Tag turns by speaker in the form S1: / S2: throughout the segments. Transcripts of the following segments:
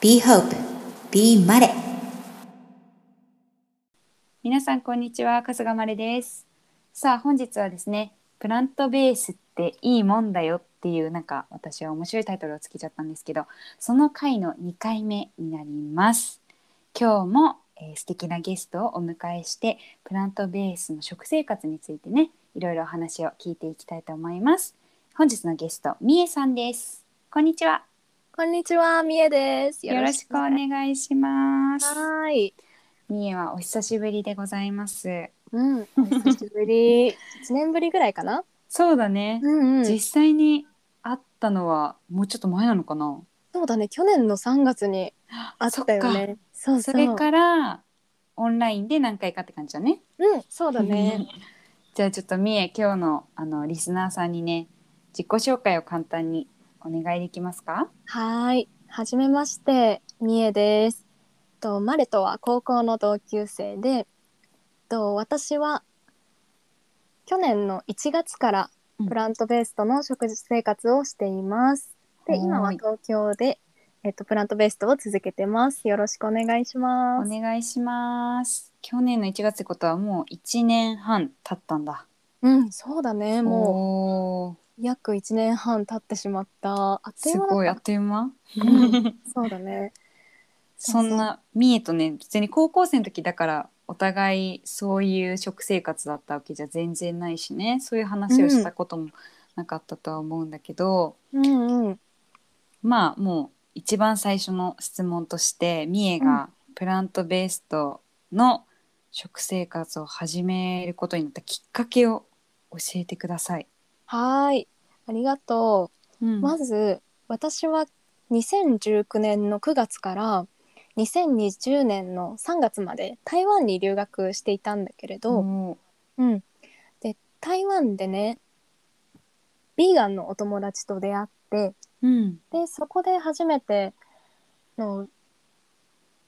S1: Be Hope, Be マレ
S2: 皆さんこんにちは。春日まれです。さあ本日はですねプラントベースっていいもんだよっていうなんか私は面白いタイトルをつけちゃったんですけどその回の2回目になります。今日も、えー、素敵なゲストをお迎えしてプラントベースの食生活についてねいろいろお話を聞いていきたいと思います。本日のゲストみえさんです。こんにちは。
S3: こんにちは、みえです。
S2: よろしくお願いします
S3: はーい。
S2: みえはお久しぶりでございます
S3: うん、お久しぶり。一年ぶりぐらいかな？
S2: そうだね、
S3: うんうん。
S2: 実際に会ったのはもうちょっと前なのかな？
S3: そうだね、去年の3月にあったよね。そうそう。
S2: それからオンラインで何回かって感じだね
S3: うん、そうだね。
S2: じゃあちょっとみえ今日のあのリスナーさんにね自己紹介を簡単にお願いできますか？
S3: はーい。はじめまして、みえです。と、マレとは高校の同級生で、と、私は去年の1月から
S2: うん
S3: プラントベースとの食事生活をしています。で、今は
S2: はい
S3: 東京で、えっと、プラントベーストを続けてます。よろしくお願いしま
S2: お
S3: す。
S2: 願いします去年の1月ってことはもう1年半経ったんだ
S3: うん、そうだね。も
S2: も
S3: う約1年半経ってしまった。あっと
S2: すごいあっという間
S3: うんそうだね。
S2: そんなみえとね別に高校生の時だからお互いそういう食生活だったわけじゃ全然ないしねそういう話をしたこともなかったとは思うんだけど、
S3: うんうん。
S2: まあもう一番最初の質問としてみえがプラントベーストの食生活を始めることになったきっかけを教えてください。
S3: はーい。ありがと
S2: うん
S3: う。まず、私は2019年の9月から2020年の3月まで台湾に留学していたんだけれど、
S2: も
S3: うん。で、台湾でね、ビーガンのお友達と出会って、
S2: ううん
S3: でそこで初めての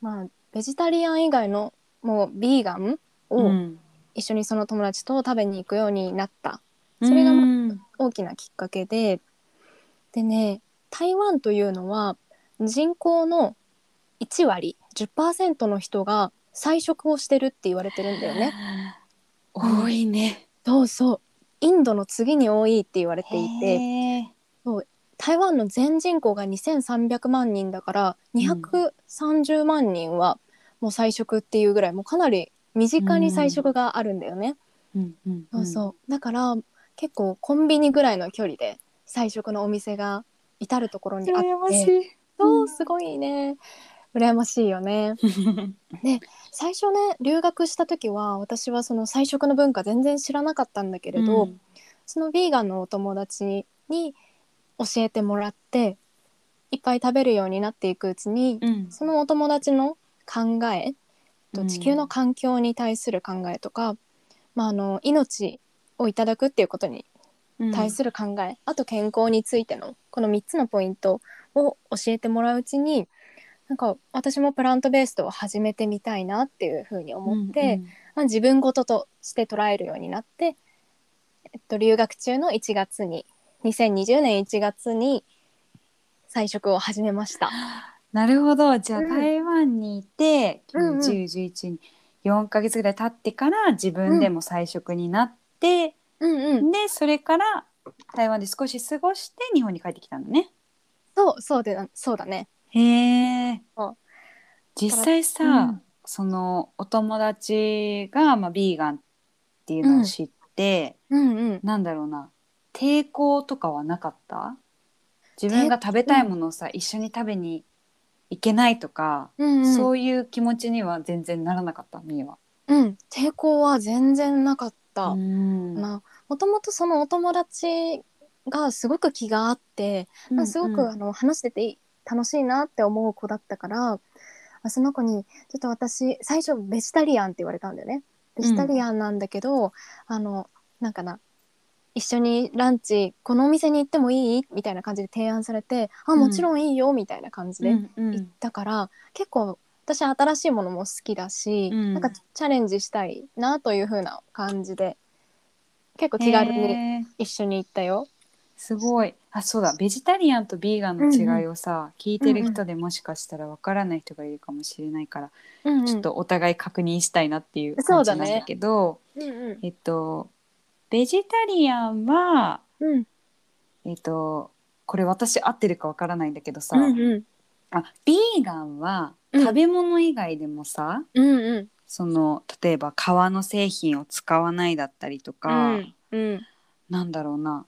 S3: まあベジタリアン以外のもうビーガンを
S2: うん
S3: 一緒にその友達と食べに行くようになった、それがま
S2: うん
S3: 大きなきっかけで。でね台湾というのは人口の1割10%の人が菜食をしてるって言われてるんだよね。
S2: 多いね。
S3: そうそう。インドの次に多いって言われていて。
S2: へー。
S3: 台湾の全人口が2300万人だから230万人はもう菜食っていうぐらいもうかなり身近に菜食があるんだよね。
S2: うんうん。
S3: そうそう。だから結構コンビニぐらいの距離で菜食のお店が至る所にあって
S2: 羨ましい。
S3: そうすごいね羨ましいよね。最初ね留学した時は私はその菜食の文化全然知らなかったんだけれど、
S2: うん
S3: そのヴィーガンのお友達に教えてもらっていっぱい食べるようになっていくうちに、
S2: うん
S3: そのお友達の考え
S2: うん
S3: と地球の環境に対する考えとか、まあ、あの命をいただくっていうことに対する考え、あと健康についてのこの3つのポイントを教えてもらううちになんか私もプラントベーストを始めてみたいなっていうふうに思って、まあ、自分事として捉えるようになって、えっと、留学中の1月に2020年1月に菜食を始めました。
S2: なるほど。じゃあ
S3: うん。
S2: 台湾にいて、
S3: うんうん。
S2: 1011に4ヶ月ぐらい経ってから自分でも菜食になって、
S3: うんうん、
S2: でそれから台湾で少し過ごして日本に帰ってきたんだね。
S3: そうそうでそうだね。
S2: へえ。実際さ、
S3: うん
S2: そのお友達がまあビーガンっていうのを知って、
S3: うんうん、
S2: なんだろうな抵抗とかはなかった？自分が食べたいものをさ、一緒に食べに行けないとか、
S3: うんうん、
S2: そういう気持ちには全然ならなかったみえは。
S3: うん、抵抗は全然なかった。
S2: うん
S3: まあ、もともとそのお友達がすごく気があって、まあすごくあの話してて楽しいなって思う子だったからあその子に「ちょっと私最初ベジタリアン」って言われたんだよね。ベジタリアンなんだけど、あのなんかな一緒にランチこのお店に行ってもいい？みたいな感じで提案されて「あもちろんいいよ」みたいな感じで
S2: うんうん。
S3: 行ったから、結構私新しいものも好きだし、
S2: うん。
S3: なんかチャレンジしたいなという風な感じで結構気軽に一緒に行ったよ。
S2: すごい。あそうだ。ベジタリアンとビーガンの違いをさ、聞いてる人でもしかしたらわからない人がいるかもしれないから、
S3: うんうん。
S2: ちょっとお互い確認したいなっていう感じなんだけど
S3: うんうん
S2: えっとベジタリアンは
S3: うん。
S2: えっとこれ私合ってるかわからないんだけどさ、
S3: うんうん。
S2: あビーガンは
S3: うん
S2: 食べ物以外でもさ、
S3: うんうん。
S2: その例えば革の製品を使わないだったりとか、
S3: うん
S2: なんだろうな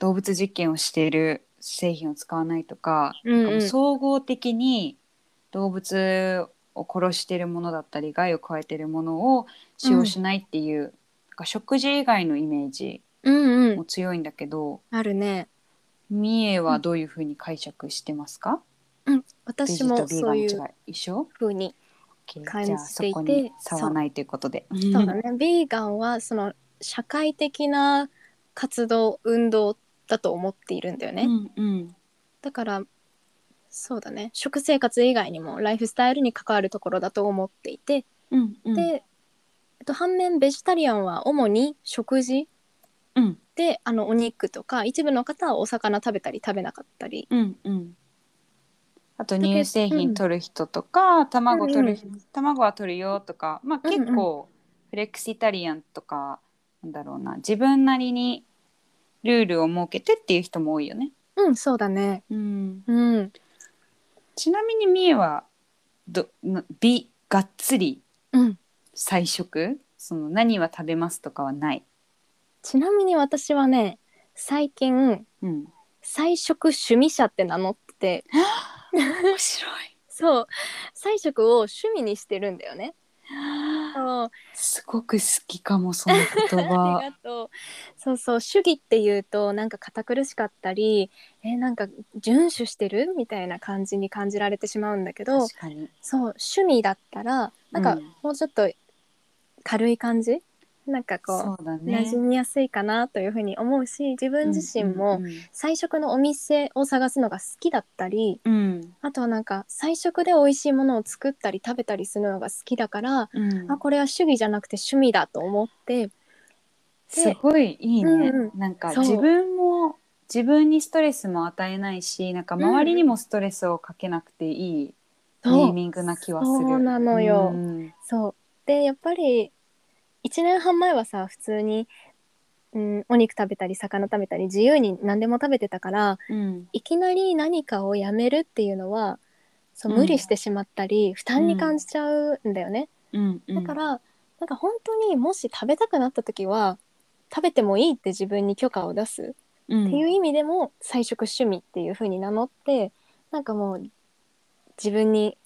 S2: 動物実験をしている製品を使わないとか,、
S3: うんうん。
S2: 総合的に動物を殺しているものだったり害を加えているものを使用しないっていう、なんか食事以外のイメージ
S3: うんうん。
S2: も強いんだけど、
S3: あるね。
S2: 三重はどういうふうに解釈してますか、
S3: 私もそういう
S2: 一緒？
S3: 風に感じていて
S2: 差はないということで。
S3: そう。だね。ビーガンはその社会的な活動運動だと思っているんだよね、
S2: うんうん。
S3: だからそうだね。食生活以外にもライフスタイルに関わるところだと思っていて、
S2: うんうん。
S3: で、えっと、反面ベジタリアンは主に食事
S2: うん。
S3: であのお肉とか一部の方はお魚食べたり食べなかったり
S2: うんうんあと乳製
S3: うん
S2: 品取る人とか、卵取る、
S3: うん
S2: 卵は取るよとかまあ
S3: うんうん。
S2: 結構フレキシタリアンとかなんだろうな自分なりにルールを設けてっていう人も多いよね。
S3: うんそうだね。
S2: うん、
S3: うん。
S2: ちなみにみえはどな美がっつり
S3: うん。
S2: 菜食？その何は食べますとかはない？
S3: ちなみに私はね最近
S2: うん、
S3: 菜食趣味者って名乗って
S2: 面白い。
S3: そう菜食を趣味にしてるんだよねそう
S2: すごく好きかもその言
S3: あ
S2: 葉。
S3: りがとう。そうそう主義っていうとなんか堅苦しかったりえなんか遵守してるみたいな感じに感じられてしまうんだけど
S2: 確かに。
S3: そう趣味だったらなんか
S2: うん
S3: もうちょっと軽い感じなんかこ
S2: そうだ
S3: う、
S2: ね。
S3: 馴染みやすいかなというふうに思うし自分自身も菜食のお店を探すのが好きだったり
S2: うん。
S3: あとはなんか菜食で美味しいものを作ったり食べたりするのが好きだから、
S2: うん。
S3: あこれは主義じゃなくて趣味だと思って。
S2: すごいいいね、
S3: うんう
S2: なんか自分も自分にストレスも与えないしなんか周りにもストレスをかけなくていいネーミングな気はする。
S3: そうなのよ。
S2: うん。
S3: そう。でやっぱり1年半前はさ普通に、うん、お肉食べたり魚食べたり自由に何でも食べてたから
S2: うん。
S3: いきなり何かをやめるっていうのはそう
S2: うん。
S3: 無理してしまったり、負担に感じちゃうんだよね、
S2: うん。うん。
S3: だからなんか本当にもし食べたくなった時は食べてもいいって自分に許可を出す
S2: うん。
S3: っていう意味でも菜食趣味っていう風に名乗ってなんかもう自分に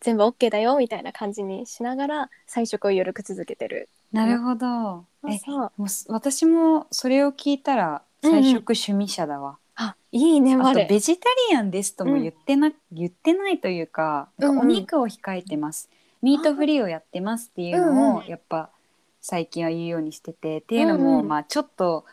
S3: 全部 OK だよみたいな感じにしながら菜食を緩く続けてる。
S2: なるほど。え
S3: そう。
S2: もうす私もそれを聞いたら菜食趣味者だわ。
S3: あいいね
S2: あ
S3: 我。
S2: とベジタリアンですとも言ってな、言ってないというかなんかお肉を控えてます、ミートフリーをやってますっていうのを
S3: うんうん。
S2: やっぱ最近は言うようにしててっていうのも、
S3: うんうん。
S2: まあちょっと、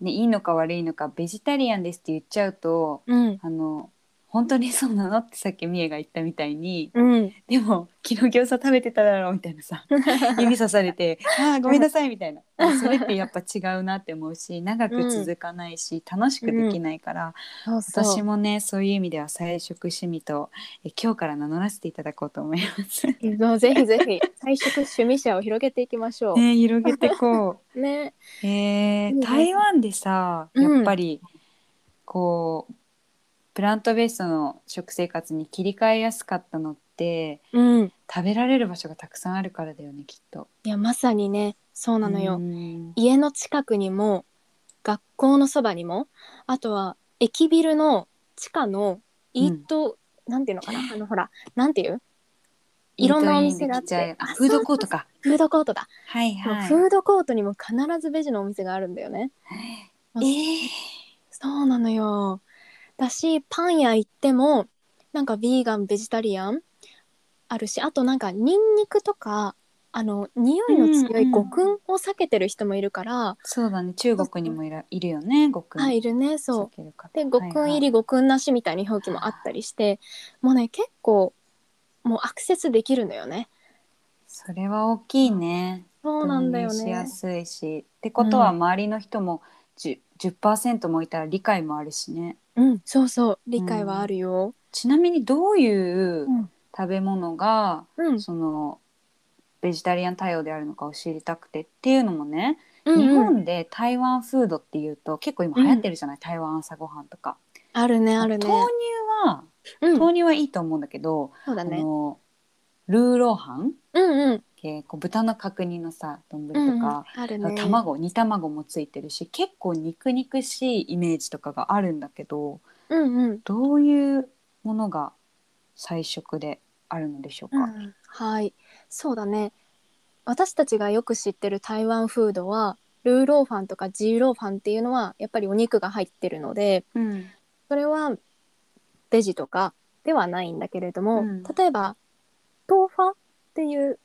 S2: ね、いいのか悪いのかベジタリアンですって言っちゃうと
S3: うん。
S2: あの本当にそうなの？ってさっきみえが言ったみたいに
S3: うん。
S2: でも昨日餃子食べてただろうみたいなさ 指さされて「あーごめんなさい」みたいな。それってやっぱ違うなって思うし長く続かないし、楽しくできないから、
S3: そうそう。
S2: 私もねそういう意味では菜食趣味とえ今日から名乗らせていただこうと思います。
S3: ぜひぜひ菜食趣味者を広げていきましょう。
S2: ね広げてこう。
S3: ね。
S2: えー台湾でさ
S3: うん
S2: やっぱり、こうプラントベースの食生活に切り替えやすかったのって
S3: うん。
S2: 食べられる場所がたくさんあるからだよねきっと。
S3: いやまさにねそうなのよ。
S2: うん。
S3: 家の近くにも学校のそばにもあとは駅ビルの地下のイート、なんていうのかな？あのほらなんていう？いろんなお店があって。
S2: あフードコートか。
S3: フードコートだ、
S2: はいはい。
S3: フードコートにも必ずベジのお店があるんだよね。
S2: えー。
S3: そうなのよだしパン屋行ってもなんかビーガンベジタリアンあるしあとなんかニンニクとかあの匂いの強い
S2: うんうん
S3: 五燻を避けてる人もいるから、
S2: そうだね。中国にもいらいるよねごくん。
S3: はいいるねそう。で5分入り5分なしみたいな表記もあったりして、もうね結構もうアクセスできるのよね。
S2: それは大きいね。
S3: そうなんだよ
S2: 導入しや
S3: ね
S2: すいし。ってことは周りの人もじゅ10%もいたら理解もあるしね
S3: うんそうそう理解はあるよ。
S2: ちなみにどういううん食べ物が、
S3: うん
S2: そのベジタリアン対応であるのかを知りたくてっていうのもね、
S3: うん
S2: 日本で台湾フードっていうと結構今流行ってるじゃない、台湾朝ごはんとか。
S3: あるねあるね。
S2: 豆乳は
S3: うん
S2: 豆乳はいいと思うんだけど、あ
S3: そうだね。
S2: のルーローハン？
S3: うんうん。
S2: 系こう豚の角煮のさ丼とか、
S3: うんね。
S2: 卵煮卵もついてるし結構肉肉しいイメージとかがあるんだけど
S3: うんうん。
S2: どういうものが菜食であるのでしょうか、
S3: うん、はい。そうだね。私たちがよく知ってる台湾フードはルーローファンとかジーローファンっていうのはやっぱりお肉が入ってるので
S2: うん。
S3: それはベジとかではないんだけれども、
S2: うん。
S3: 例えば豆腐っていう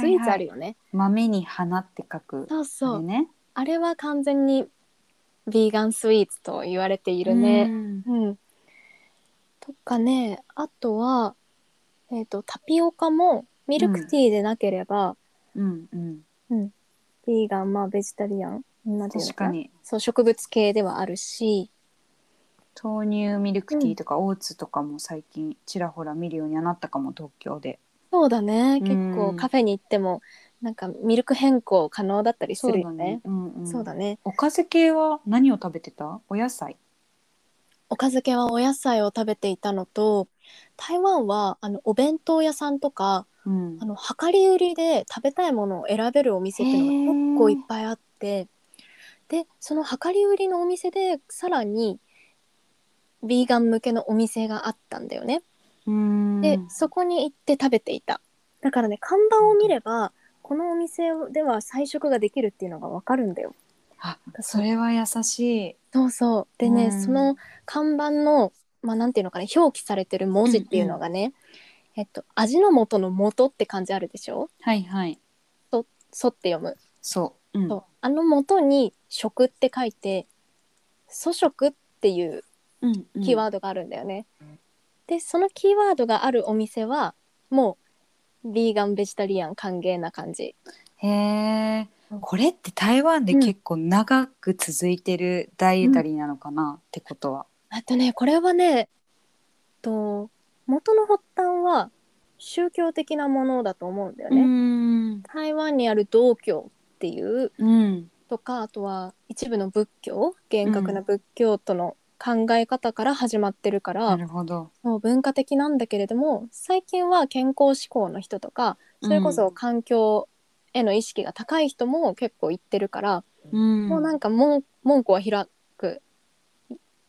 S3: スイーツある
S2: よ
S3: よね、
S2: 豆に花って書く
S3: そうそう。
S2: あれね。
S3: あれは完全にビーガンスイーツと言われているね。
S2: うん。
S3: うん、とかねあとは、えー、とタピオカもミルクティーでなければ、
S2: うんうん。
S3: ビーガンまあベジタリアンなんていうの
S2: 確かに。
S3: そう植物系ではあるし。
S2: 豆乳ミルクティーとかオーツとかも最近ちらほら見るようにはなったかも東京で
S3: そうだね。
S2: うん。
S3: 結構カフェに行ってもなんかミルク変更可能だったりするよね。
S2: うんうん、
S3: そうだね。
S2: おかず系は何を食べてた？お野菜。
S3: おかず系はお野菜を食べていたのと台湾はあのお弁当屋さんとか
S2: うん。
S3: あの量り売りで食べたいものを選べるお店っていうのが結構いっぱいあってでその量り売りのお店でさらにビーガン向けのお店があったんだよね。
S2: うん。
S3: でそこに行って食べていた。だからね看板を見ればこのお店では菜食ができるっていうのがわかるんだよ。
S2: あそれは優しい。
S3: そうそう。でね、
S2: うん。
S3: その看板のまあなんていうのかな表記されてる文字っていうのがね、えっと味の素の素って漢字あるでしょ？
S2: はいはい。
S3: そって読む、
S2: そう,、うん、
S3: そう。あの素に食って書いて素食っていう
S2: うんうん。
S3: キーワードがあるんだよね。でそのキーワードがあるお店はもうビーガンベジタリアン歓迎な感じ。
S2: へえ
S3: うん
S2: これって台湾で結構長く続いてる大エタリーなのかな、ってことは。
S3: あとねこれはねと元の発端は宗教的なものだと思うんだよね。
S2: ん
S3: 台湾にある道教っていう
S2: うん
S3: とかあとは一部の仏教厳格な仏教との考え方から始まってるから、
S2: なるほど。
S3: もう文化的なんだけれども最近は健康志向の人とかそれこそ環境への意識が高い人も結構言ってるから、
S2: うん。
S3: もうなんか門門戸は開く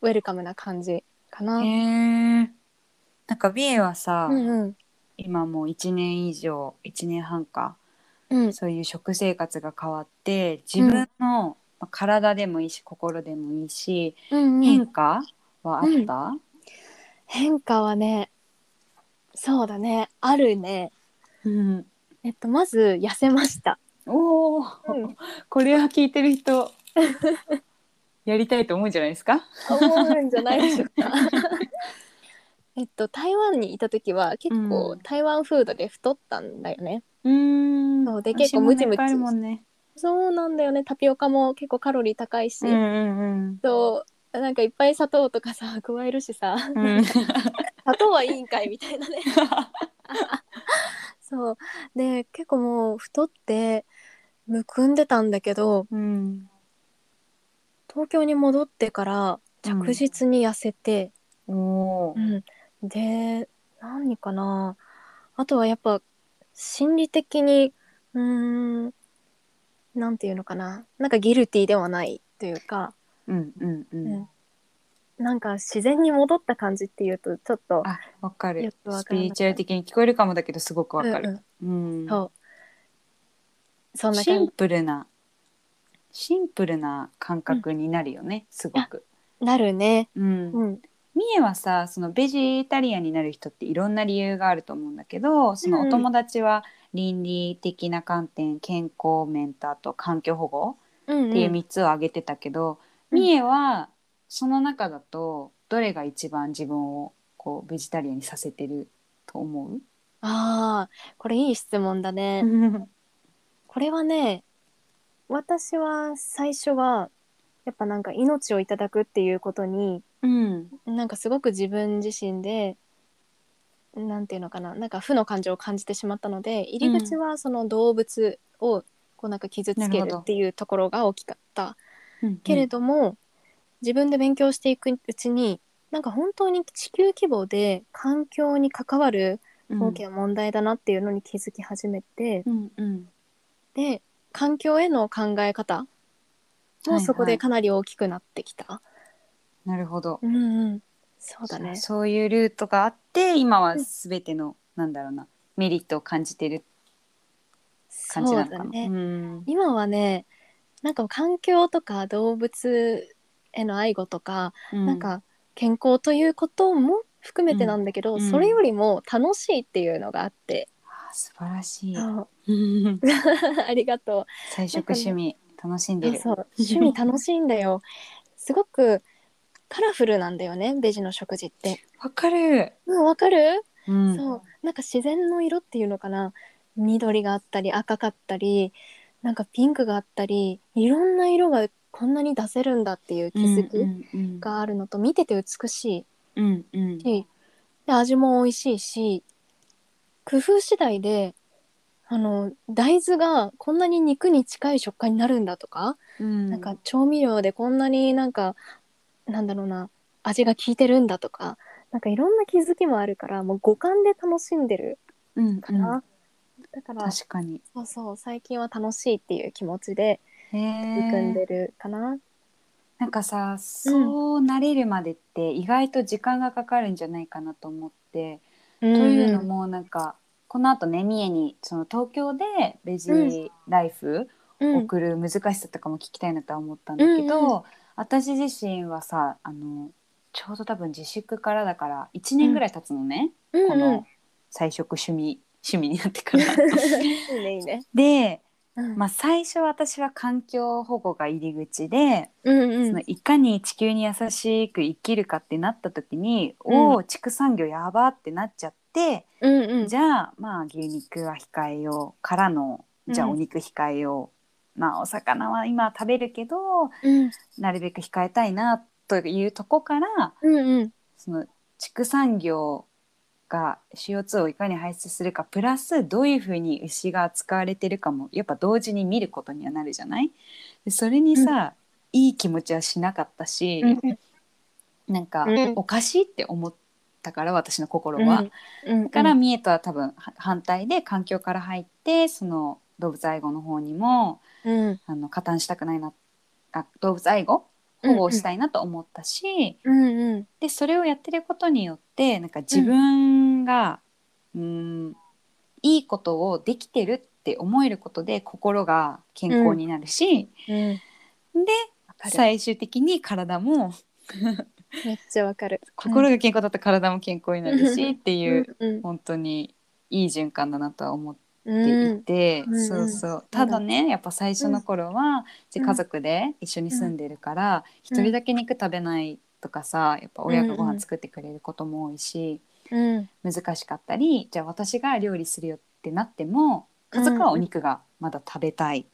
S3: ウェルカムな感じかな。
S2: へえなんか美瑛はさ、
S3: うんうん。
S2: 今もう1年以上1年半か
S3: うん。
S2: そういう食生活が変わって自分の、まあ体でもいいし心でもいいし、
S3: うんうん。
S2: 変化はあった、
S3: 変化はねそうだねあるね。
S2: うん。
S3: えっとまず痩せました。
S2: おお、
S3: うん。
S2: これは聞いてる人 やりたいと思うんじゃないですか？
S3: 思うんじゃないでしょうか。えっと台湾にいた時は結構
S2: うん。
S3: 台湾フードで太ったんだよね。
S2: うん。
S3: そうで結構ムチムチ。
S2: ね
S3: そうなんだよね。タピオカも結構カロリー高いし、
S2: うんうん
S3: そうなんかいっぱい砂糖とかさ 加えるしさ。
S2: うん。うん
S3: 砂糖はいいんかいみたいなね。そう。で結構もう太ってむくんでたんだけど
S2: うん。
S3: 東京に戻ってから着実に痩せて、
S2: おお
S3: うん。で何かな。あとはやっぱ心理的にうーんなんていうのかな。なんかギルティではないというか、
S2: うんうんうん、
S3: うん。なんか自然に戻った感じっていうとちょっと
S2: あわか
S3: よ
S2: る
S3: くわ
S2: ス
S3: からなかった
S2: ピリチュアル的に聞こえるかもだけどすごくわか
S3: うん
S2: る、うん。
S3: そう。そんな
S2: シンプルなシンプルな感覚になるよね、すごく。
S3: なるね。
S2: うん。
S3: うん。
S2: はさそのベジタリアンになる人っていろんな理由があると思うんだけどそのお友達は倫理的な観点健康面とあと環境保護
S3: うん
S2: っていう3つを挙げてたけど、
S3: うん。
S2: みえはその中だとどれが一番自分をこうベジタリアンにさせてると思う、
S3: ああこれいい質問だね。これはね私は最初はやっぱなんか命をいただくっていうことに
S2: うん。
S3: なんかすごく自分自身でなんていうのかななんか負の感情を感じてしまったので入り口はその動物をこうなんか傷つけるっていうところが大きかった。
S2: うん
S3: けれども、自分で勉強していくうちになんか本当に地球規模で環境に関わる
S2: うん。
S3: 大きな問題だなっていうのに気づき始めて、
S2: うんうん。
S3: で環境への考え方もそこでかなり大きくなってきた。
S2: なるほど。
S3: うんうん、そうだね。
S2: そういうルートがあって今は全ての、なんだろうなメリットを感じてる感じなのかな。
S3: ね。
S2: うん。
S3: 今はねなんか環境とか動物への愛護とか、
S2: うん。
S3: なんか健康ということも含めてなんだけど、
S2: うん。
S3: それよりも楽しいっていうのがあって、
S2: あー素晴らしい。
S3: ありがと
S2: 菜食趣味楽しん
S3: う
S2: でる。
S3: そう。趣味楽しいんだよ。すごくカラフルなんだよねベジの食事って。
S2: わかる、
S3: うんわかる、
S2: うん、
S3: そう。なんか自然の色っていうのかな？緑があったり赤かったりなんかピンクがあったりいろんな色がこんなに出せるんだっていう気づき、があるのと見てて美し
S2: うんうん。
S3: いしで味も美味しいし工夫次第であの大豆がこんなに肉に近い食感になるんだとか、
S2: うん。
S3: なんか調味料でこんなになんかなんだろうな味が効いてるんだとかなんかいろんな気づきもあるからもう五感で楽しんでる
S2: うん
S3: かな、だから
S2: 確かに。
S3: そうそう最近は楽しいっていう気持ちで
S2: へ
S3: 取り組ん
S2: え
S3: でるかな。
S2: なんかさそうなれるまでって意外と時間がかかるんじゃないかなと思って、
S3: と
S2: というのもなんかこのあとね三重にその東京でベジライフ
S3: うん。
S2: 送る難しさとかも聞きたいなとは思ったんだけど、私自身はさあのちょうど多分自粛からだから1年ぐらい経つのね、
S3: うん。うん
S2: この菜食趣味趣味になってから。
S3: いいね。
S2: で、
S3: うん。
S2: まあ、最初私は環境保護が入り口で、
S3: うんうん。
S2: そのいかに地球に優しく生きるかってなった時に、
S3: うん。
S2: おお畜産業やばってなっちゃって、
S3: うんうん。
S2: じゃあまあ牛肉は控えようからのじゃあ
S3: うん。
S2: お肉控えよう、まあお魚は今食べるけど
S3: うん。
S2: なるべく控えたいなというとこから
S3: うんうん。
S2: その畜産業が CO2 をいかに排出するかプラスどういうふうに牛が扱われてるかもやっぱ同時に見ることにはなるじゃない？でそれにさ、いい気持ちはしなかったし、なんか
S3: うん。
S2: おかしいって思ったから私の心は。
S3: うん。
S2: だから三重とは多分は反対で環境から入ってその動物愛護の方にも
S3: うん。
S2: あの加担したくないなあ動物愛護保護をしたいなと思ったし、
S3: うんうん。
S2: でそれをやってることによってなんか自分が、うん、いいことをできてるって思えることで心が健康になるし、
S3: うん。
S2: で
S3: わかる。
S2: 最終的に体も
S3: めっちゃわかる。
S2: 心が健康だったら体も健康になるしっていう、
S3: うん。
S2: 本当にいい循環だなとは思って
S3: うん
S2: いて、
S3: うん。
S2: そうそう。ただねやっぱ最初の頃は、じ
S3: うん
S2: 家族で一緒に住んでるから一、人だけ肉食べないとかさやっぱ親がご飯作ってくれることも多いし、
S3: うん
S2: 難しかったりじゃあ私が料理するよってなっても家族はお肉がまだ食べたいっ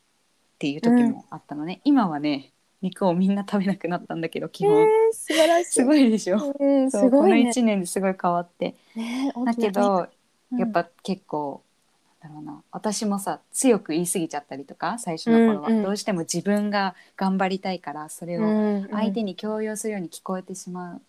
S2: ていう時もあったのね、今はね肉をみんな食べなくなったんだけど基
S3: えー
S2: 本、
S3: 素晴らしい。
S2: すごいでしょ、
S3: うすごいね。
S2: 1年ですごい変わって。
S3: ね
S2: だけど、
S3: うん。
S2: やっぱ結構だろうな。私もさ強く言い過ぎちゃったりとか最初の頃は、
S3: うんうん。
S2: どうしても自分が頑張りたいからそれを
S3: うん
S2: 相手に強要するように聞こえてしまっ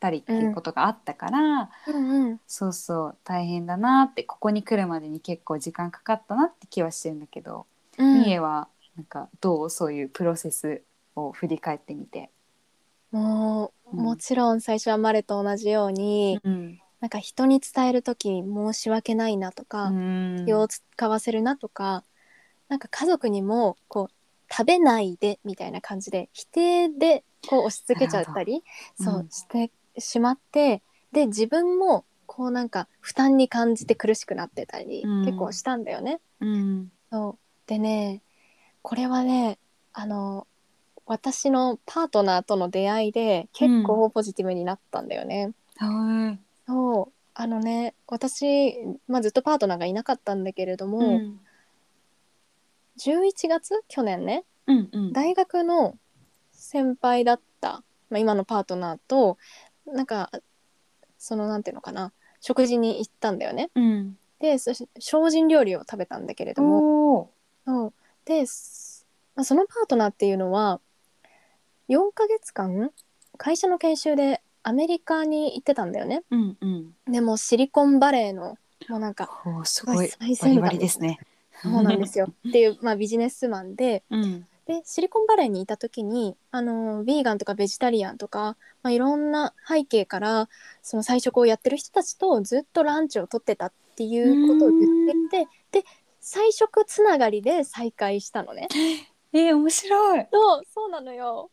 S2: たりっていうことがあったから、
S3: うんうん。
S2: そうそう大変だなってここに来るまでに結構時間かかったなって気はしてるんだけど、
S3: うん。
S2: みえはなんかどうそういうプロセスを振り返ってみて？
S3: もう
S2: うん。
S3: もちろん最初はマレと同じように、
S2: うん
S3: なんか人に伝える時申し訳ないなとか、
S2: うん。
S3: 気を使わせるなとかなんか家族にもこう食べないでみたいな感じで否定でこう押し付けちゃったり
S2: なるほど。
S3: そううん。してしまってで自分もこうなんか負担に感じて苦しくなってたり、
S2: うん。
S3: 結構したんだよね。
S2: うん。
S3: そう。でねこれはねあの私のパートナーとの出会いで結構ポジティブになったんだよね。
S2: はい
S3: そう。あのね私、まあ、ずっとパートナーがいなかったんだけれども、
S2: うん。
S3: 11月？去年ね。
S2: うんうん。
S3: 大学の先輩だった、まあ、今のパートナーとなんかそのなんていうのかな食事に行ったんだよね。
S2: うん。
S3: でそし精進料理を食べたんだけれども。そう。です、まあ、そのパートナーっていうのは4ヶ月間会社の研修でアメリカに行ってたんだよね。
S2: うんうん。
S3: でもシリコンバレーのもうなんか
S2: おーすごい。
S3: 最先端。
S2: バリバリですね。
S3: そうなんですよ。っていう、まあ、ビジネスマンで。
S2: うん。
S3: でシリコンバレーにいた時にあのヴィーガンとかベジタリアンとか、まあ、いろんな背景からその菜食をやってる人たちとずっとランチを取ってたっていうことを言っていてで菜食つながりで再会したのね。
S2: えー、面白い。
S3: そうそうなのよ。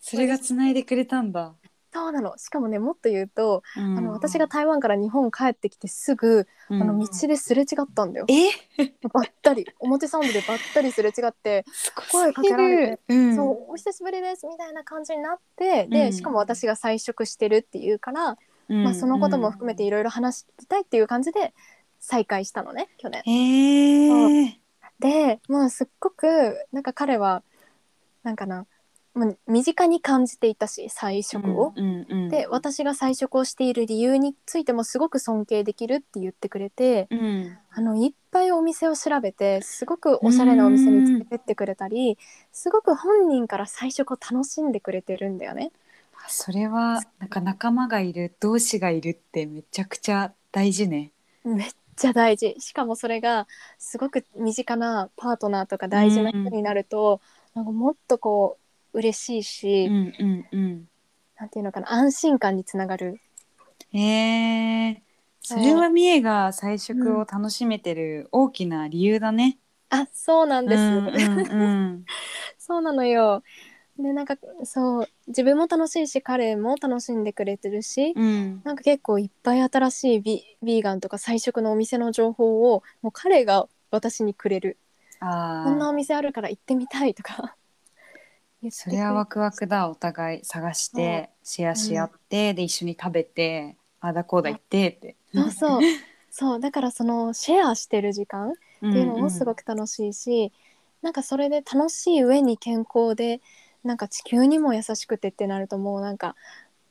S2: それが繋いでくれたんだ、
S3: そうなの。しかもねもっと言うと、
S2: うん。
S3: あの私が台湾から日本帰ってきてすぐ、
S2: うん。
S3: あの道ですれ違ったんだよ。
S2: え？
S3: ばったり。表参道でばったりすれ違って
S2: すご
S3: 声かけられて、
S2: うん、
S3: そうお久しぶりですみたいな感じになってで、
S2: うん。
S3: しかも私が菜食してるっていうから、
S2: うん。
S3: まあ、そのことも含めていろいろ話したいっていう感じで再会したのね去年。
S2: へえ
S3: でもうすっごくなんか彼はなんかなもう身近に感じていたし菜食を。
S2: うんうん
S3: で私が菜食をしている理由についてもすごく尊敬できるって言ってくれて
S2: うん。
S3: あのいっぱいお店を調べてすごくおしゃれなお店に連れてってくれたりすごく本人から菜食を楽しんでくれてるんだよね。
S2: あそれはなんか仲間がいる同志がいるってめちゃくちゃ大事ね。
S3: めっちゃ大事。しかもそれがすごく身近なパートナーとか大事な人になると、なんかもっとこう嬉しいし、
S2: うんうんうん。
S3: なんていうのかな安心感につながる。
S2: へえそれはみえが菜食を楽しめてる大きな理由だね。
S3: あそうなんです、
S2: うんうんうん。
S3: そうなのよ。でなんかそう自分も楽しいし彼も楽しんでくれてるし、
S2: うん。
S3: なんか結構いっぱい新しいビビーガンとか菜食のお店の情報をもう彼が私にくれる。
S2: あ
S3: こんなお
S2: あ
S3: 店あるから行ってみたいとか
S2: それはワクワクだお互い。探してシェアし合って、で一緒に食べてああだこうだ言ってって。
S3: そうそう。そう。だからそのシェアしてる時間っていうのもすごく楽しいし、なんかそれで楽しい上に健康でなんか地球にも優しくてってなるともうなんか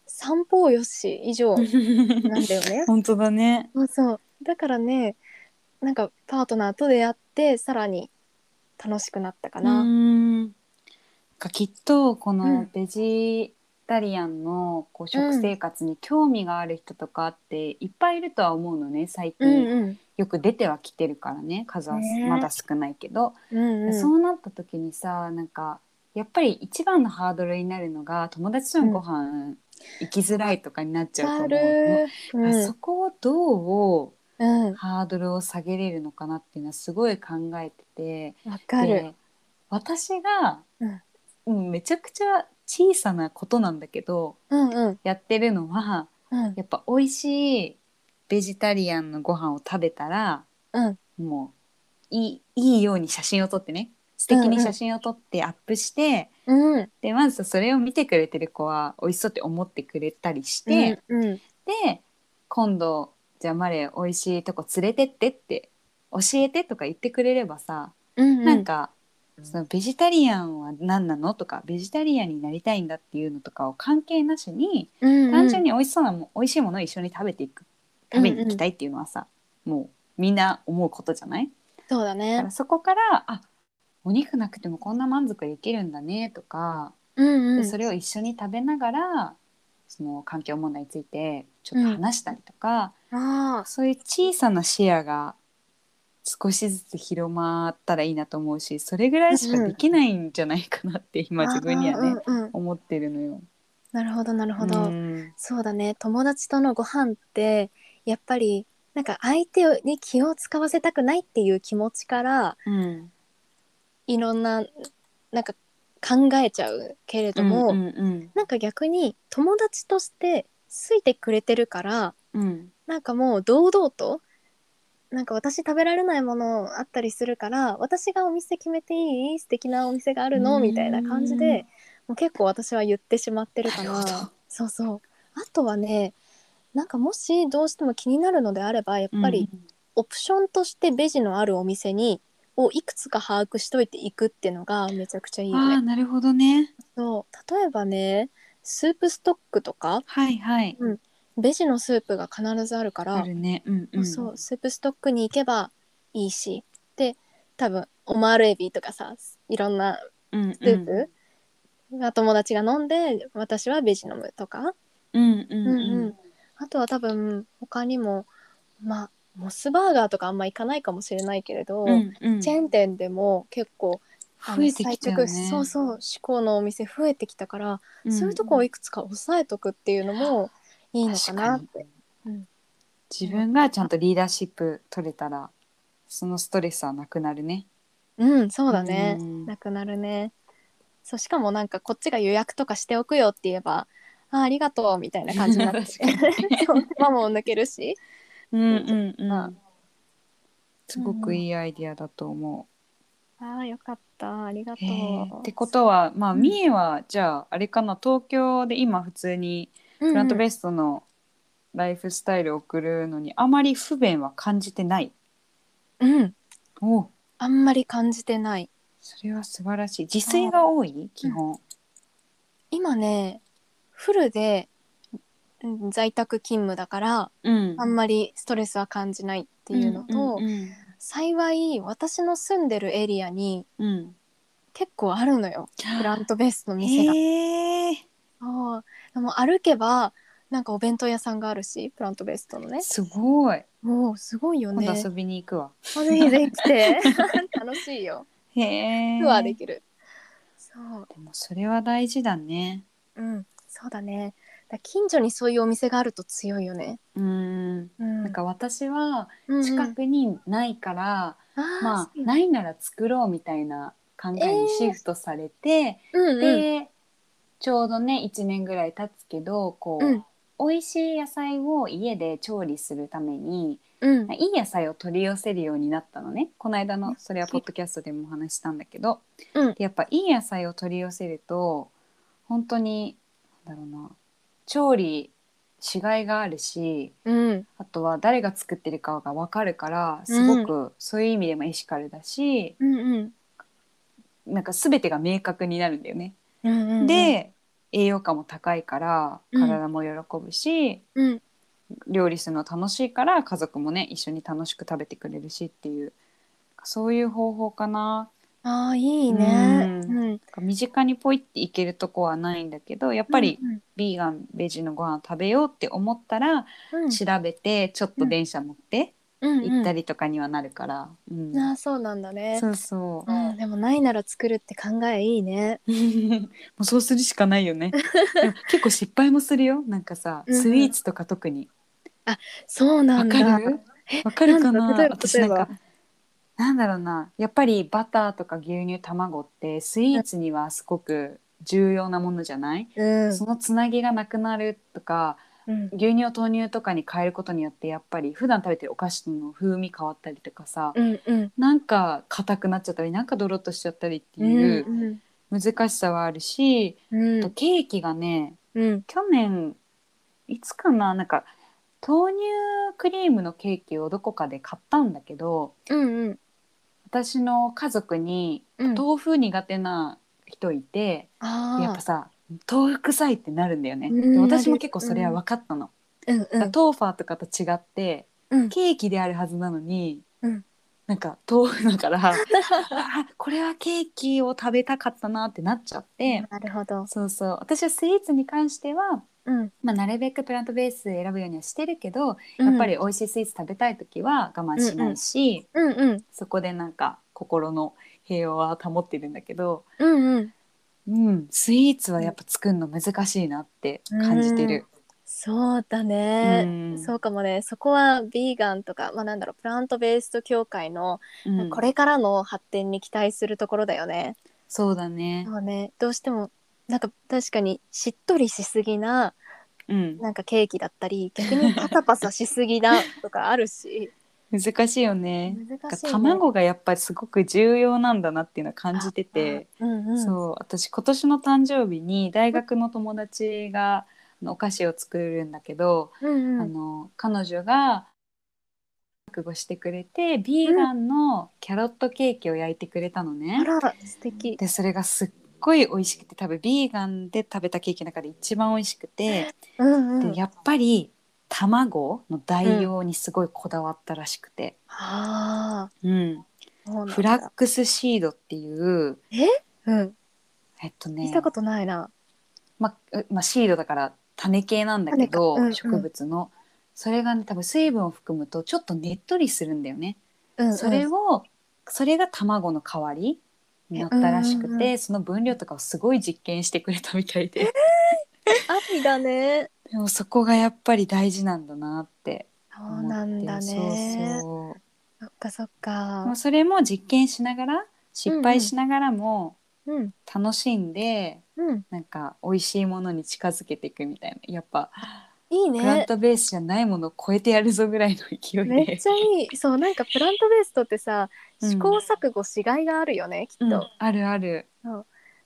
S3: 散歩よし以上なんだよね。
S2: 本当だね。
S3: そうそう。だからねなんかパートナーと出会ってさらに楽しくなったか
S2: う
S3: な。
S2: ーんかきっとこ
S3: う
S2: の
S3: ん。
S2: ベジタリアンのこう食生活に興味がある人とかっていっぱいいるとは思うのね最
S3: うん
S2: 近、
S3: うん。
S2: よく出てはきてるからね数は
S3: ね。
S2: まだ少ないけど、
S3: うんうん。
S2: そうなった時にさなんかやっぱり一番のハードルになるのが友達とのご飯行きづらいとかになっちゃうと思うの、
S3: るうん。
S2: そこをどう
S3: うん。
S2: ハードルを下げれるのかなっていうのはすごい考えてて。
S3: わかる。
S2: で私が、
S3: うん
S2: うんめちゃくちゃ小さなことなんだけど
S3: うんうん。
S2: やってるのは
S3: うん。
S2: やっぱ美味しいベジタリアンのご飯を食べたら
S3: うん。
S2: もういいいいように写真を撮ってね。素敵に写真を撮ってアップして、
S3: うん。
S2: でまずそれを見てくれてる子は美味しそうって思ってくれたりして、
S3: うんうん。
S2: で今度じゃあマレー美味しいとこ連れてってって教えてとか言ってくれればさ、
S3: うん。
S2: なんかそのベジタリアンは何なのとかベジタリアンになりたいんだっていうのとかを関係なしに、
S3: うんうん。
S2: 単純に美味しそうなも美味しいものを一緒に食べていく食べに行きたいっていうのはさ、もうみんな思うことじゃない？
S3: そうだね。
S2: ら。そこからあお肉なくてもこんな満足できるんだねとか、
S3: うんうん。
S2: でそれを一緒に食べながらその環境問題についてちょっと話したりとか、
S3: あ
S2: そういう小さなシェアが少しずつ広まったらいいなと思うしそれぐらいしかできないんじゃないかなって今自分にはね、
S3: うんうん
S2: 思ってるのよ。
S3: なるほどなるほど。
S2: うん。
S3: そうだね。友達とのご飯ってやっぱりなんか相手に気を使わせたくないっていう気持ちから
S2: うん。
S3: いろんななんか考えちゃうけれども、
S2: うんうん
S3: なんか逆に友達として好いてくれてるから
S2: うん。
S3: なんかもう堂々となんか私食べられないものあったりするから私がお店決めていい？素敵なお店があるの？
S2: うん。
S3: みたいな感じでもう結構私は言ってしまってるかなそうそう。あとはねなんかもしどうしても気になるのであればやっぱりオプションとしてベジのあるお店にをいくつか把握しといていくっていうのがめちゃくちゃいいよ
S2: なるほどね。
S3: そう。例えばねスープストックとか？
S2: はいはい。
S3: ベジのスープが必ずあるから
S2: あるね。うんうん。
S3: そうスープストックに行けばいいしで多分オマールエビとかさいろんな
S2: うんうん。
S3: スープが友達が飲んで私はベジ飲むとか、
S2: うんうん
S3: うんうんあとは多分他にもまあモスバーガーとかあんま行かないかもしれないけれど、
S2: うんうん。
S3: チェーン店でも結構
S2: 増えてきたよね。
S3: そうそう志向のお店増えてきたから、
S2: うん
S3: そういうとこをいくつか押さえとくっていうのもいいのかなって。うん
S2: 自分がちゃんとリーダーシップ取れたらそのストレスはなくなるね。
S3: うん、そうだね。
S2: うん
S3: なくなるね。そうしかもなんかこっちが予約とかしておくよって言えば、あありがとうみたいな感じになって、ママも抜けるし。
S2: うんうんう
S3: あ
S2: ん。すごくいいアイディアだと思
S3: ああよかった、ありが
S2: う。
S3: と
S2: へえ
S3: う。
S2: ってことはまあ
S3: うん
S2: みえはじゃああれかな？東京で今普通に
S3: うんうん
S2: プラントベーストのライフスタイルを送るのにあまり不便は感じてない。
S3: うん、
S2: お
S3: あんまり感じてない。
S2: それは素晴らしい。自炊が多い？基本。
S3: 今ね、フルでうん在宅勤務だから、
S2: うん。
S3: あんまりストレスは感じないっていうのと、
S2: うんうん
S3: 幸い私の住んでるエリアに
S2: うん。
S3: 結構あるのよ。プラントベースの店が。
S2: へえ
S3: でも歩けばなんかお弁当屋さんがあるしプラントベーストのね。
S2: すごい。
S3: もうすごいよね。
S2: 遊びに行くわ。
S3: あぜひぜひ来て。楽しいよ。
S2: へえ。
S3: ツアーできる。そう。
S2: でもそれは大事だね。
S3: うん。そうだね。だ近所にそういうお店があると強いよね。
S2: うん。
S3: うん。
S2: なんか私は
S3: うんうん。
S2: 近くにないから、
S3: あー
S2: まあ
S3: そう。
S2: ないなら作ろうみたいな考えにシフトされて、
S3: うんうん。
S2: でちょうどね1年ぐらい経つけどこう、
S3: うん。
S2: 美味しい野菜を家で調理するために
S3: うん。
S2: いい野菜を取り寄せるようになったのね。この間のそれはポッドキャストでもお話ししたんだけど、
S3: うん。
S2: でやっぱいい野菜を取り寄せると本当になんだろうな調理しがいがあるし
S3: うん。
S2: あとは誰が作ってるかが分かるからすごくそういう意味でもエシカルだし、
S3: うんうん。
S2: なんか全てが明確になるんだよね。
S3: うんうんうん。
S2: で栄養価も高いから
S3: うん。
S2: 体も喜ぶし、
S3: うん。
S2: 料理するの楽しいから家族もね一緒に楽しく食べてくれるしっていうそういう方法かな。
S3: ああいいね。
S2: うん。
S3: うん。
S2: 身近にポイっていけるとこはないんだけどやっぱり
S3: うん
S2: ビーガンベジのご飯食べようって思ったら
S3: うん。
S2: 調べてちょっと電車乗って
S3: うん
S2: 行ったりとかにはなるから、うん。
S3: ああそうなんだね。
S2: そうそう。
S3: うんでもないなら作るって考えいいね。
S2: もうそうするしかないよね。結構失敗もするよ。なんかさ
S3: うんうん。
S2: スイーツとか特に。
S3: そうな
S2: わ
S3: んだ。
S2: かる？わかるかな？私なんかなんだろうな。やっぱりバターとか牛乳卵ってスイーツにはすごく重要なものじゃない、
S3: うん。
S2: そのつなぎがなくなるとか
S3: うん
S2: 牛乳を豆乳とかに変えることによってやっぱり普段食べてるお菓子の風味変わったりとかさ、
S3: うんうん。
S2: なんか硬くなっちゃったりなんかドロッとしちゃったりっていう難しさはあるし、
S3: うん。
S2: あとケーキがね
S3: うん。
S2: 去年いつかななんか豆乳クリームのケーキをどこかで買ったんだけど
S3: うんうん。
S2: 私の家族に
S3: うん。
S2: 豆腐苦手な人いて、やっぱさ豆腐臭いってなるんだよね。
S3: うん。
S2: で私も結構それは分かったの。
S3: うん。うん。
S2: トーファーとかと違って
S3: うん。
S2: ケーキであるはずなのに、
S3: うん。
S2: なんか豆腐だからあこれはケーキを食べたかったなってなっちゃって、
S3: なるほど。
S2: そうそう。私はスイーツに関しては、
S3: うん。
S2: まあ、なるべくプラントベース選ぶようにはしてるけど、
S3: うん。
S2: やっぱり美味しいスイーツ食べたい時は我慢しないし、
S3: うんうん。
S2: そこでなんか心の平和は保ってるんだけど、
S3: うんうん
S2: うん、スイーツはやっぱ作るの難しいなって感じてる。
S3: そうだね、
S2: うん。
S3: そうかもね。そこはビーガンとかまあなんだろうプラントベースト協会の
S2: うん。
S3: これからの発展に期待するところだよね。
S2: そうだね。
S3: そうね。どうしてもなんか確かにしっとりしすぎな
S2: うん、
S3: なんかケーキだったり逆にパサパサしすぎなとかあるし
S2: 難しいよね。
S3: 難しい、ね、
S2: 卵がやっぱりすごく重要なんだなっていうのは感じてて、
S3: うんうん、
S2: そう。私今年の誕生日に大学の友達がお菓子を作るんだけど、
S3: うんうん、
S2: あの彼女が覚悟してくれてビーガンのキャロットケーキを焼いてくれたのね。
S3: あら素敵。
S2: でそれがすっごい美味しくて多分ビーガンで食べたケーキの中で一番美味しくて、
S3: うんうん。
S2: でやっぱり卵の代用にすごいこだわったらしくて、
S3: あ
S2: うん。
S3: うなんだ。
S2: フラックスシードっていう
S3: うん。
S2: えっとね。
S3: 聞いたことないな。
S2: まうまあ、シードだから種系なんだけど、
S3: うんうん。
S2: 植物の。それがね多分水分を含むとちょっとねっとりするんだよね。
S3: うんうん。
S2: それをそれが卵の代わりになったらしくて、
S3: うんうんう
S2: その分量とかをすごい実験してくれたみたいで。
S3: ありだね
S2: でもそこがやっぱり大事なんだなって
S3: そう
S2: 思って
S3: なんだね。
S2: そうそう。
S3: そっかそっ
S2: で
S3: か。
S2: もそれも実験しながら失敗しながらも
S3: うん
S2: 楽しんで、
S3: うん。
S2: なんか美味しいものに近づけていくみたいな。やっぱ
S3: いい
S2: プラン
S3: ね
S2: トベースじゃないものを超えてやるぞぐらいの勢いで。
S3: めっちゃいい。そうなんかプラントベーストってさ
S2: うん。
S3: 試行錯誤しがいがあるよね、きっと、
S2: うんあるある。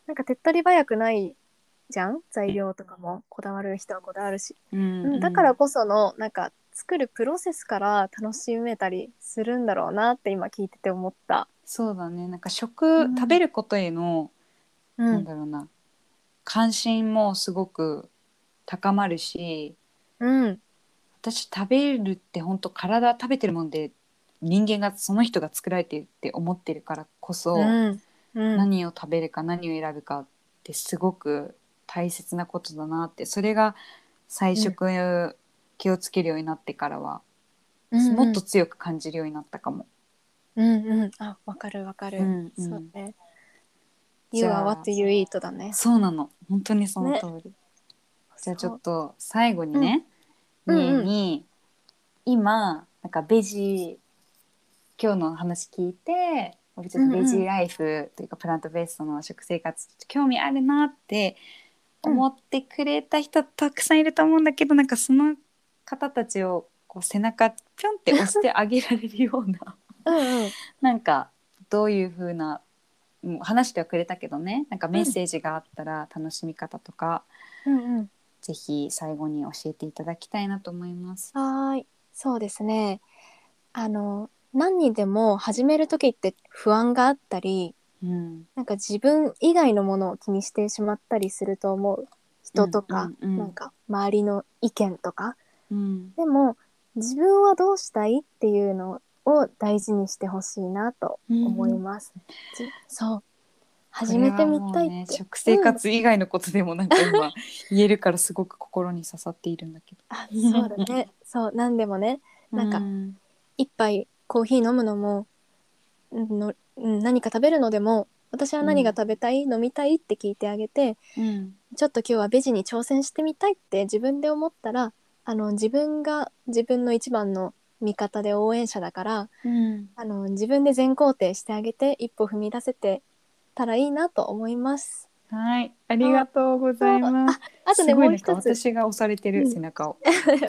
S3: なんか手っ取り早くないじゃん？材料とかもこだわる人はこだわるし、
S2: うん
S3: うんだからこそのなんか作るプロセスから楽しめたりするんだろうなって今聞いてて思った。
S2: そうだね。なんか食、
S3: うん。
S2: 食べることへの、
S3: う
S2: なん
S3: ん、
S2: だろうな。関心もすごく高まるし
S3: うん、
S2: 私食べるって本当体食べてるもんで人間がその人が作られてるって思ってるからこそ、
S3: うん、うん、
S2: 何を食べるか何を選ぶかってすごく大切なことだなってそれが菜食気をつけるようになってからは、
S3: うん
S2: もっと強く感じるようになったかも。
S3: うん、うん、あ、わかるわかる。
S2: うんうん。
S3: そうね。
S2: じ
S3: You are what you eat だね。
S2: そうなの。本当にその通り、じゃあちょっと最後にね、
S3: うん。
S2: みえに今なんかベジ今日の話聞いて俺ちょっとベジライフというかプラントベースの食生活興味あるなって思ってくれた人たくさんいると思うんだけど、なんかその方たちをこう背中ピョンって押してあげられるような
S3: うんうん。
S2: なんかどういう風なもう話してはくれたけどねなんかメッセージがあったら楽しみ方とか、
S3: うんうん。
S2: ぜひ最後に教えていただきたいなと思います。
S3: はーい。そうですね。あの、何にでも始める時って不安があったり、
S2: うん、
S3: なんか自分以外のものを気にしてしまったりすると思う人とか、
S2: うんうんうん
S3: なんか周りの意見とか。
S2: うん、
S3: でも、自分はどうしたいっていうのを大事にしてほしいなと思います。じそう。始めてみたいって。
S2: 食生活以外のことでもなんか今言えるからすごく心に刺さっているんだけど。
S3: あそうだね。そう、なんでもね、なんか
S2: うん
S3: 一杯コーヒー飲むのもうんのうん何か食べるのでも私は何が食べたい、飲みたい？って聞いてあげて
S2: うん。
S3: ちょっと今日はベジに挑戦してみたいって自分で思ったらあの自分が自分の一番の味方で応援者だから
S2: うん。
S3: あの自分で全肯定してあげて一歩踏み出せてたらいいなと思います。
S2: はい、ありがとうございます。
S3: あとねもう一つ。
S2: 私が押されてる
S3: うん
S2: 背中を、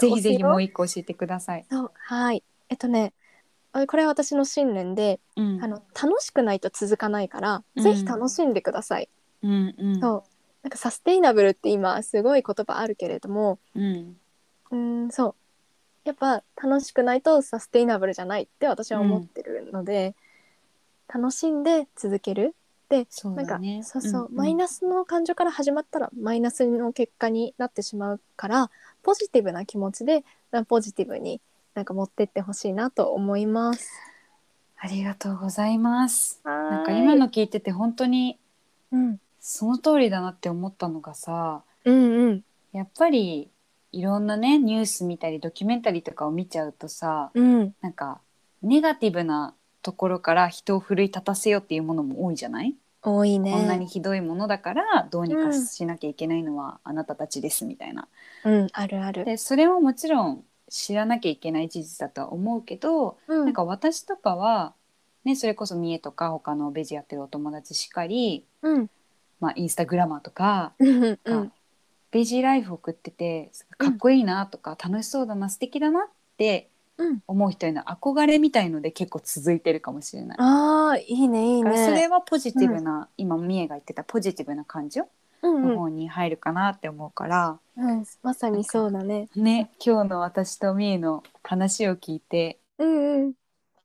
S2: ぜひぜひ もう一個教えてください。
S3: そう。はい。えっとねあこれは私の信念で、
S2: うん。
S3: あの楽しくないと続かないから、
S2: うん。
S3: ぜひ楽しんでください。
S2: うんうん。
S3: そう。なんかサステイナブルって今すごい言葉あるけれども
S2: うん。
S3: んそう。やっぱ楽しくないとサステイナブルじゃないって私は思ってるので、楽しんで続ける。でなんか
S2: そう。
S3: そうそう、
S2: んん。
S3: マイナスの感情から始まったらマイナスの結果になってしまうからポジティブな気持ちでポジティブになんか持ってってほしいなと思います。
S2: ありがとうございます。な
S3: なん
S2: か今の聞いてて本当に
S3: うん
S2: その通りだなって思ったのがさ、
S3: うんうん
S2: やっぱりいろんなねニュース見たりドキュメンタリーとかを見ちゃうとさ、
S3: うん
S2: なんかネガティブなところから人を奮い立たせようっていうものも多いじゃない、
S3: 多いね。
S2: こんなにひどいものだからどうにかしなきゃいけないのはあなたたちですみたいな。
S3: うんあるある。
S2: でそれももちろん知らなきゃいけない事実だとは思うけど、
S3: うん
S2: なんか私とかは、ね、それこそ三重とか他のベジやってるお友達しかり、
S3: うん
S2: まあ、インスタグラマーとか
S3: うんう
S2: が
S3: ん
S2: ベジライフ送っててかっこいいなとか、楽しそうだな素敵だなって
S3: うん。
S2: 思う人への憧れみたいので結構続いてるかもしれない。
S3: ああいいねいい
S2: だからそれ
S3: ね。
S2: はポジティブな、今三重が言ってたポジティブな感情の方に入るかなって思うから、
S3: うんまさにそうだね。
S2: ね今日の私と三重の話を聞いて
S3: うんうん。
S2: 一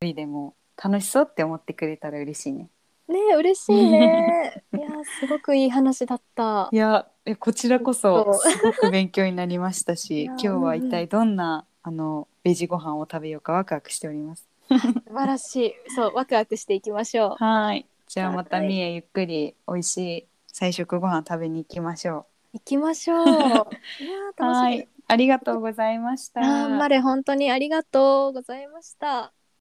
S2: 人でも楽しそうって思ってくれたら嬉しいね。
S3: ね嬉しいね。いやすごくいい話だった。
S2: いやえこちらこそすごく勉強になりましたし 今日は一体どんなあのベジご飯を食べようかワクワクしております。
S3: 素晴らしい。そうワクワクしていきましょう。
S2: はい。じゃあまた
S3: はい。
S2: みえゆっくり美味しい菜食ご飯食べに行きましょ
S3: 行きましょう。いや。楽しみ。
S2: はい。ありがとうございました。
S3: あーマレ本当にありがとうございました